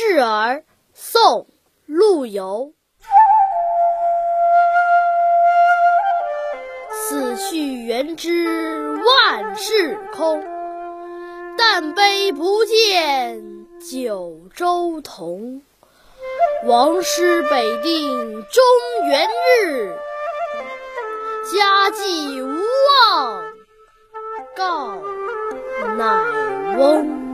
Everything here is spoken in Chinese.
示儿宋陆游。死去元知万事空。但悲不见九州同。王师北定中原日家祭无忘告乃翁。